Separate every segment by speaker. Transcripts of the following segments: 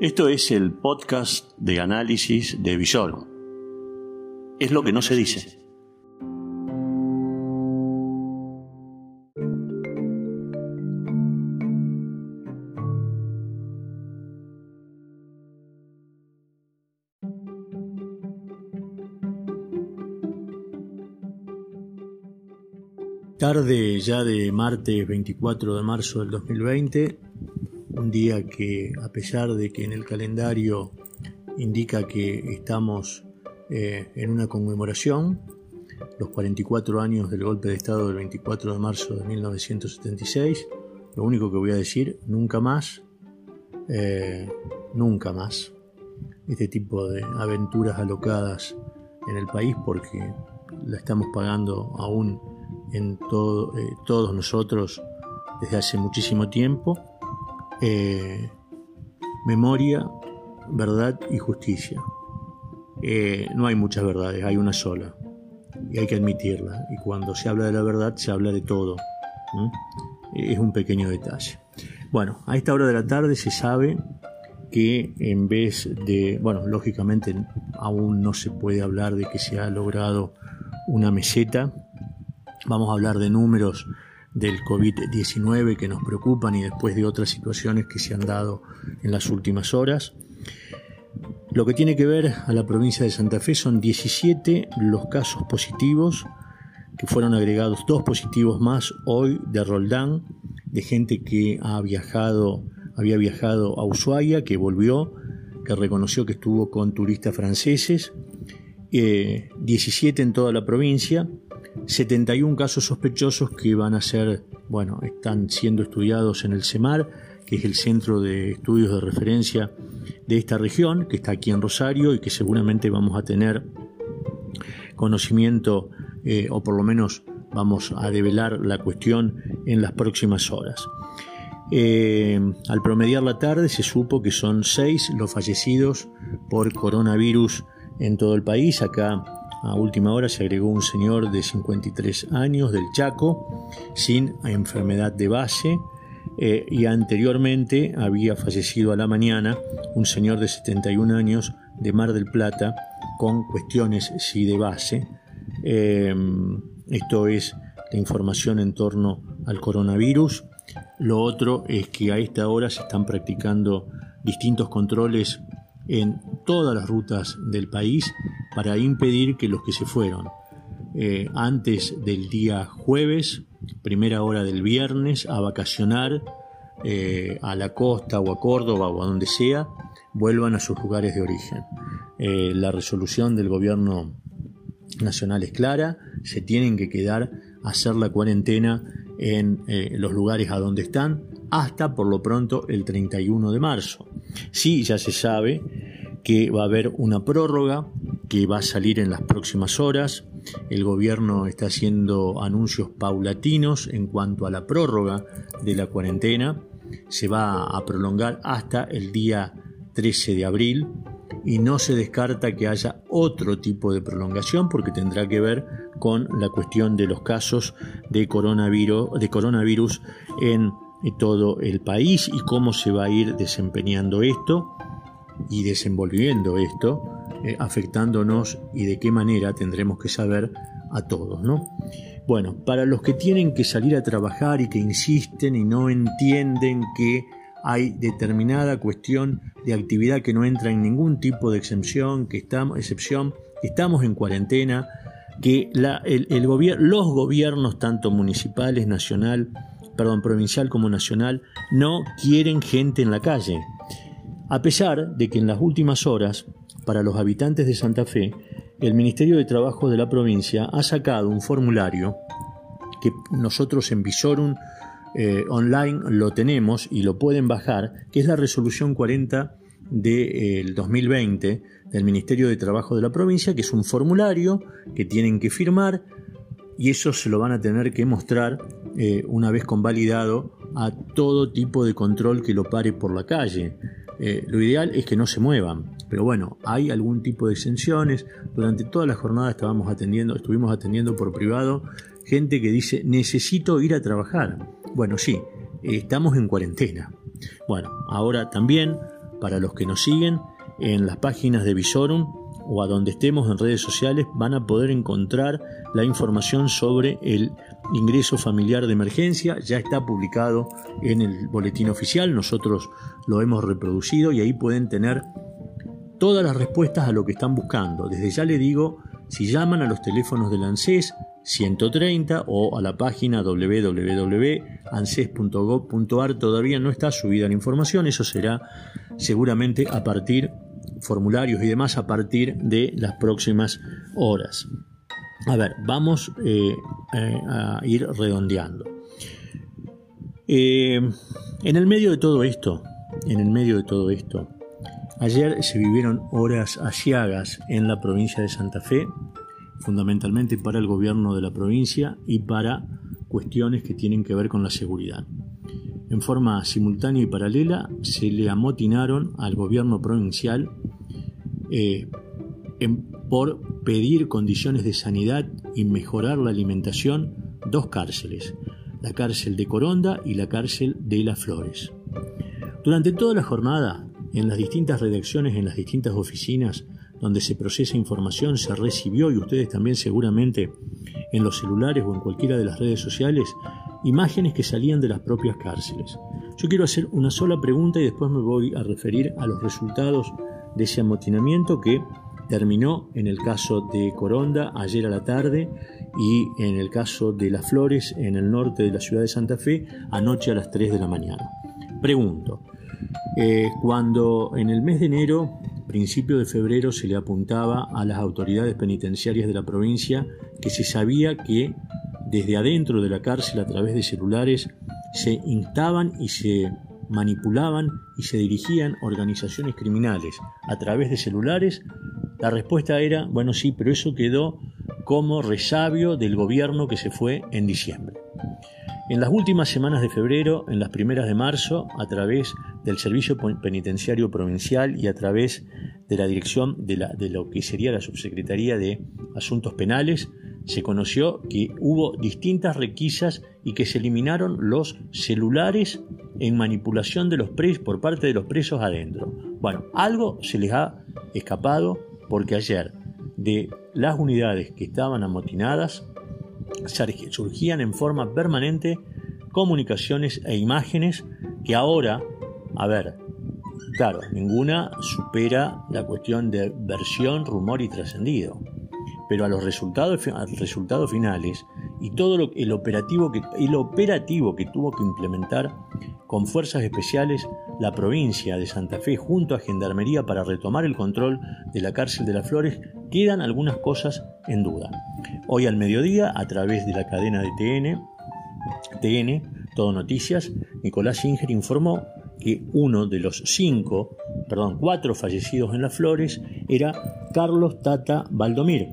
Speaker 1: Esto es el podcast de análisis de Visor. Es lo que no se dice.
Speaker 2: Tarde ya de martes 24 de marzo del 2020, un día que a pesar de que en el calendario indica que estamos eh, en una conmemoración, los 44 años del golpe de Estado del 24 de marzo de 1976, lo único que voy a decir, nunca más, eh, nunca más, este tipo de aventuras alocadas en el país porque la estamos pagando aún en todo, eh, todos nosotros desde hace muchísimo tiempo. Eh, memoria, verdad y justicia. Eh, no hay muchas verdades, hay una sola. Y hay que admitirla. Y cuando se habla de la verdad, se habla de todo. Es un pequeño detalle. Bueno, a esta hora de la tarde se sabe que en vez de, bueno, lógicamente aún no se puede hablar de que se ha logrado una meseta, Vamos a hablar de números del COVID-19 que nos preocupan y después de otras situaciones que se han dado en las últimas horas. Lo que tiene que ver a la provincia de Santa Fe son 17 los casos positivos, que fueron agregados dos positivos más hoy de Roldán, de gente que ha viajado, había viajado a Ushuaia, que volvió, que reconoció que estuvo con turistas franceses, 17 eh, en toda la provincia, 71 casos sospechosos que van a ser, bueno, están siendo estudiados en el CEMAR, que es el centro de estudios de referencia de esta región, que está aquí en Rosario y que seguramente vamos a tener conocimiento eh, o por lo menos vamos a develar la cuestión en las próximas horas. Eh, al promediar la tarde se supo que son seis los fallecidos por coronavirus en todo el país. Acá a última hora se agregó un señor de 53 años del Chaco sin enfermedad de base eh, y anteriormente había fallecido a la mañana un señor de 71 años de Mar del Plata con cuestiones sí de base. Em, esto es la información en torno al coronavirus. Lo otro es que a esta hora se están practicando distintos controles en todas las rutas del país para impedir que los que se fueron eh, antes del día jueves, primera hora del viernes, a vacacionar eh, a la costa o a Córdoba o a donde sea, vuelvan a sus lugares de origen. Eh, la resolución del gobierno nacional es clara, se tienen que quedar a hacer la cuarentena en los lugares a donde están hasta por lo pronto el 31 de marzo. Sí, ya se sabe que va a haber una prórroga que va a salir en las próximas horas. El gobierno está haciendo anuncios paulatinos en cuanto a la prórroga de la cuarentena. Se va a prolongar hasta el día 13 de abril y no se descarta que haya otro tipo de prolongación porque tendrá que ver con la cuestión de los casos de coronavirus, de coronavirus en todo el país y cómo se va a ir desempeñando esto y desenvolviendo esto, eh, afectándonos y de qué manera tendremos que saber a todos, ¿no? Bueno, para los que tienen que salir a trabajar y que insisten y no entienden que hay determinada cuestión de actividad que no entra en ningún tipo de excepción, que estamos, excepción, estamos en cuarentena, que los gobiernos, tanto municipales, nacional, perdón, provincial como nacional, no quieren gente en la calle. A pesar de que en las últimas horas, para los habitantes de Santa Fe, el Ministerio de Trabajo de la provincia ha sacado un formulario que nosotros en Visorum eh, online lo tenemos y lo pueden bajar, que es la resolución 40 del 2020 del Ministerio de Trabajo de la provincia, que es un formulario que tienen que firmar y eso se lo van a tener que mostrar eh, una vez convalidado a todo tipo de control que lo pare por la calle. Eh, lo ideal es que no se muevan, pero bueno, hay algún tipo de exenciones. Durante toda la jornada estábamos atendiendo, estuvimos atendiendo por privado gente que dice necesito ir a trabajar. Bueno, sí, estamos en cuarentena. Bueno, ahora también para los que nos siguen en las páginas de Visorum o a donde estemos en redes sociales van a poder encontrar la información sobre el ingreso familiar de emergencia. Ya está publicado en el boletín oficial, nosotros lo hemos reproducido y ahí pueden tener todas las respuestas a lo que están buscando. Desde ya le digo, si llaman a los teléfonos del ANSES 130 o a la página www.anses.gov.ar todavía no está subida la información, eso será seguramente a partir formularios y demás a partir de las próximas horas. A ver, vamos eh, eh, a ir redondeando. Eh, en el medio de todo esto, en el medio de todo esto, ayer se vivieron horas asiagas en la provincia de Santa Fe, fundamentalmente para el gobierno de la provincia y para cuestiones que tienen que ver con la seguridad. En forma simultánea y paralela se le amotinaron al gobierno provincial eh, por pedir condiciones de sanidad y mejorar la alimentación dos cárceles, la cárcel de Coronda y la cárcel de Las Flores. Durante toda la jornada, en las distintas redacciones, en las distintas oficinas donde se procesa información, se recibió, y ustedes también seguramente en los celulares o en cualquiera de las redes sociales, imágenes que salían de las propias cárceles. Yo quiero hacer una sola pregunta y después me voy a referir a los resultados de ese amotinamiento que terminó en el caso de Coronda ayer a la tarde y en el caso de Las Flores en el norte de la ciudad de Santa Fe anoche a las 3 de la mañana. Pregunto, eh, cuando en el mes de enero, principio de febrero, se le apuntaba a las autoridades penitenciarias de la provincia que se sabía que desde adentro de la cárcel a través de celulares se instaban y se manipulaban y se dirigían organizaciones criminales a través de celulares, la respuesta era, bueno, sí, pero eso quedó como resabio del gobierno que se fue en diciembre. En las últimas semanas de febrero, en las primeras de marzo, a través del Servicio Penitenciario Provincial y a través de la dirección de, la, lo que sería la Subsecretaría de Asuntos Penales, se conoció que hubo distintas requisas y que se eliminaron los celulares en manipulación de los presos por parte de los presos adentro. Bueno, algo se les ha escapado porque ayer de las unidades que estaban amotinadas surgían en forma permanente comunicaciones e imágenes que ahora, a ver, claro, ninguna supera la cuestión de versión, rumor y trascendido pero a los resultados, resultados finales y todo el, operativo el operativo que tuvo que implementar con fuerzas especiales la provincia de Santa Fe junto a Gendarmería para retomar el control de la cárcel de las Flores, quedan algunas cosas en duda. Hoy al mediodía, a través de la cadena de TN, TN, Todo Noticias, Nicolás Inger informó que uno de los cinco, perdón, cuatro fallecidos en las Flores era Carlos Tata Valdomir,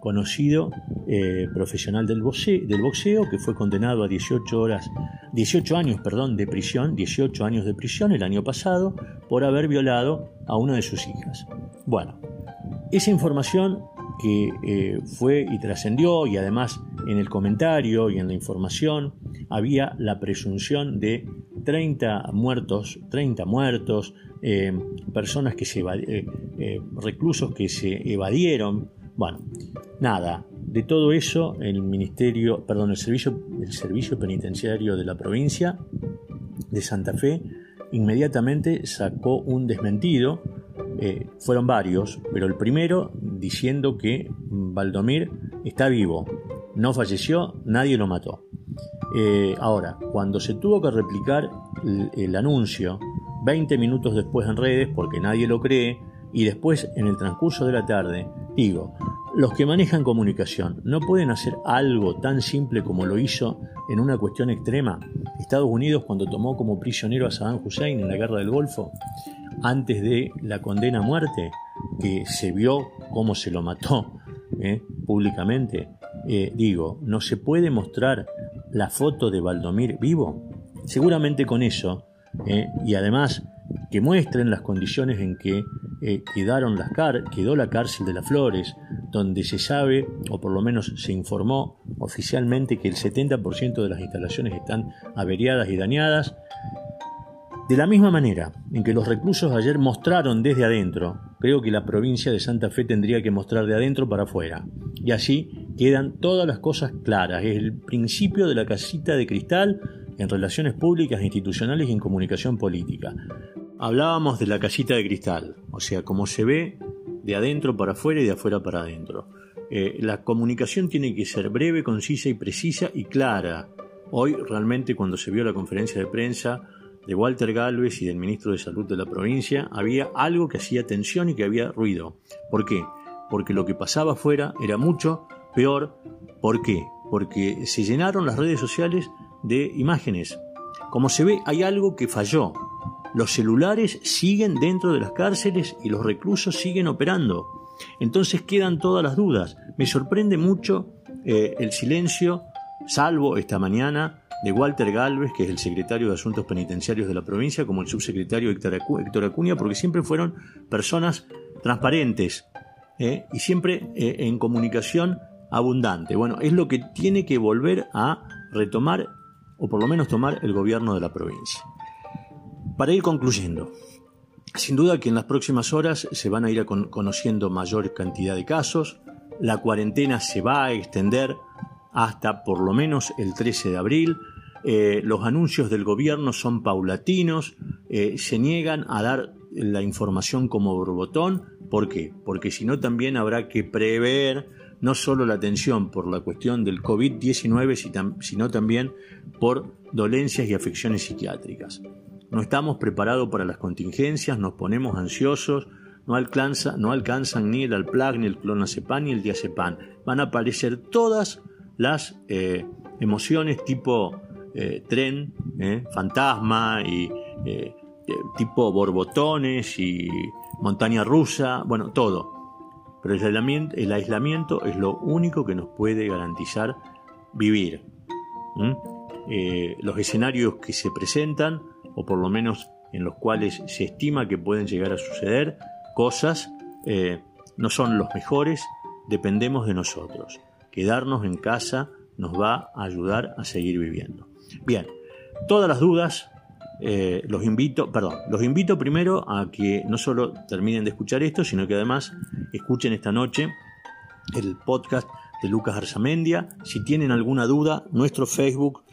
Speaker 2: conocido eh, profesional del boxeo, del boxeo, que fue condenado a 18 horas, 18 años, perdón, de prisión, 18 años de prisión el año pasado por haber violado a una de sus hijas. Bueno, esa información que eh, fue y trascendió y además en el comentario y en la información había la presunción de 30 muertos, 30 muertos, eh, personas que se reclusos que se evadieron, bueno, nada, de todo eso el ministerio, perdón, el servicio, el servicio penitenciario de la provincia de Santa Fe inmediatamente sacó un desmentido. Eh, fueron varios, pero el primero diciendo que Valdomir está vivo, no falleció, nadie lo mató. Eh, ahora, cuando se tuvo que replicar el, el anuncio 20 minutos después en redes, porque nadie lo cree, y después en el transcurso de la tarde, digo, los que manejan comunicación no pueden hacer algo tan simple como lo hizo en una cuestión extrema Estados Unidos cuando tomó como prisionero a Saddam Hussein en la guerra del Golfo, antes de la condena a muerte, que se vio cómo se lo mató eh, públicamente. Eh, digo, ¿no se puede mostrar la foto de Valdomir vivo? Seguramente con eso, eh, y además que muestren las condiciones en que eh, quedaron las quedó la cárcel de las Flores, donde se sabe, o por lo menos se informó oficialmente, que el 70% de las instalaciones están averiadas y dañadas. De la misma manera en que los reclusos ayer mostraron desde adentro, creo que la provincia de Santa Fe tendría que mostrar de adentro para afuera. Y así quedan todas las cosas claras. Es el principio de la casita de cristal en relaciones públicas, institucionales y en comunicación política. Hablábamos de la casita de cristal, o sea, cómo se ve de adentro para afuera y de afuera para adentro. Eh, la comunicación tiene que ser breve, concisa y precisa y clara. Hoy realmente cuando se vio la conferencia de prensa de Walter Galvez y del ministro de Salud de la provincia, había algo que hacía tensión y que había ruido. ¿Por qué? Porque lo que pasaba afuera era mucho peor. ¿Por qué? Porque se llenaron las redes sociales de imágenes. Como se ve, hay algo que falló. Los celulares siguen dentro de las cárceles y los reclusos siguen operando. Entonces quedan todas las dudas. Me sorprende mucho eh, el silencio, salvo esta mañana, de Walter Galvez, que es el secretario de Asuntos Penitenciarios de la provincia, como el subsecretario Héctor Acuña, porque siempre fueron personas transparentes ¿eh? y siempre eh, en comunicación abundante. Bueno, es lo que tiene que volver a retomar, o por lo menos tomar, el gobierno de la provincia. Para ir concluyendo, sin duda que en las próximas horas se van a ir conociendo mayor cantidad de casos, la cuarentena se va a extender hasta por lo menos el 13 de abril. Eh, los anuncios del gobierno son paulatinos, eh, se niegan a dar la información como borbotón. ¿Por qué? Porque si no también habrá que prever no solo la atención por la cuestión del COVID-19, sino también por dolencias y afecciones psiquiátricas. No estamos preparados para las contingencias, nos ponemos ansiosos, no, alcanza, no alcanzan ni el Alplag, ni el clonazepam, ni el diazepam. Van a aparecer todas las eh, emociones tipo eh, tren, eh, fantasma y tipo borbotones y montaña rusa, bueno, todo. Pero el aislamiento, el aislamiento es lo único que nos puede garantizar vivir. los escenarios que se presentan, o por lo menos en los cuales se estima que pueden llegar a suceder cosas, no son los mejores, dependemos de nosotros quedarnos en casa nos va a ayudar a seguir viviendo. Bien, todas las dudas eh, los invito, perdón, los invito primero a que no solo terminen de escuchar esto, sino que además escuchen esta noche el podcast de Lucas Arzamendia. Si tienen alguna duda, nuestro Facebook,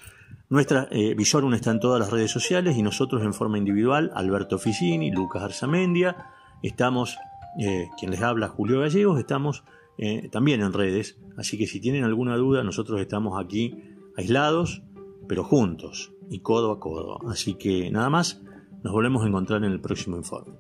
Speaker 2: nuestra eh, está en todas las redes sociales y nosotros en forma individual, Alberto Ficini, Lucas Arzamendia, estamos, eh, quien les habla, Julio Gallegos, estamos eh, también en redes. Así que si tienen alguna duda, nosotros estamos aquí aislados, pero juntos y codo a codo. Así que nada más, nos volvemos a encontrar en el próximo informe.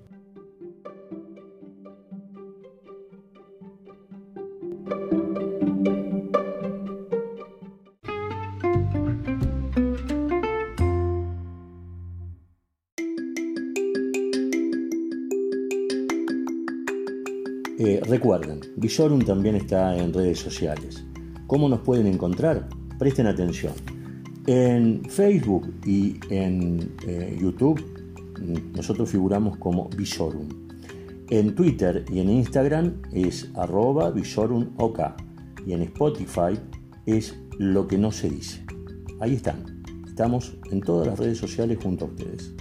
Speaker 2: Visorum también está en redes sociales. ¿Cómo nos pueden encontrar? Presten atención. En Facebook y en eh, YouTube nosotros figuramos como Visorum. En Twitter y en Instagram es arroba visorumok y en Spotify es lo que no se dice. Ahí están. Estamos en todas las redes sociales junto a ustedes.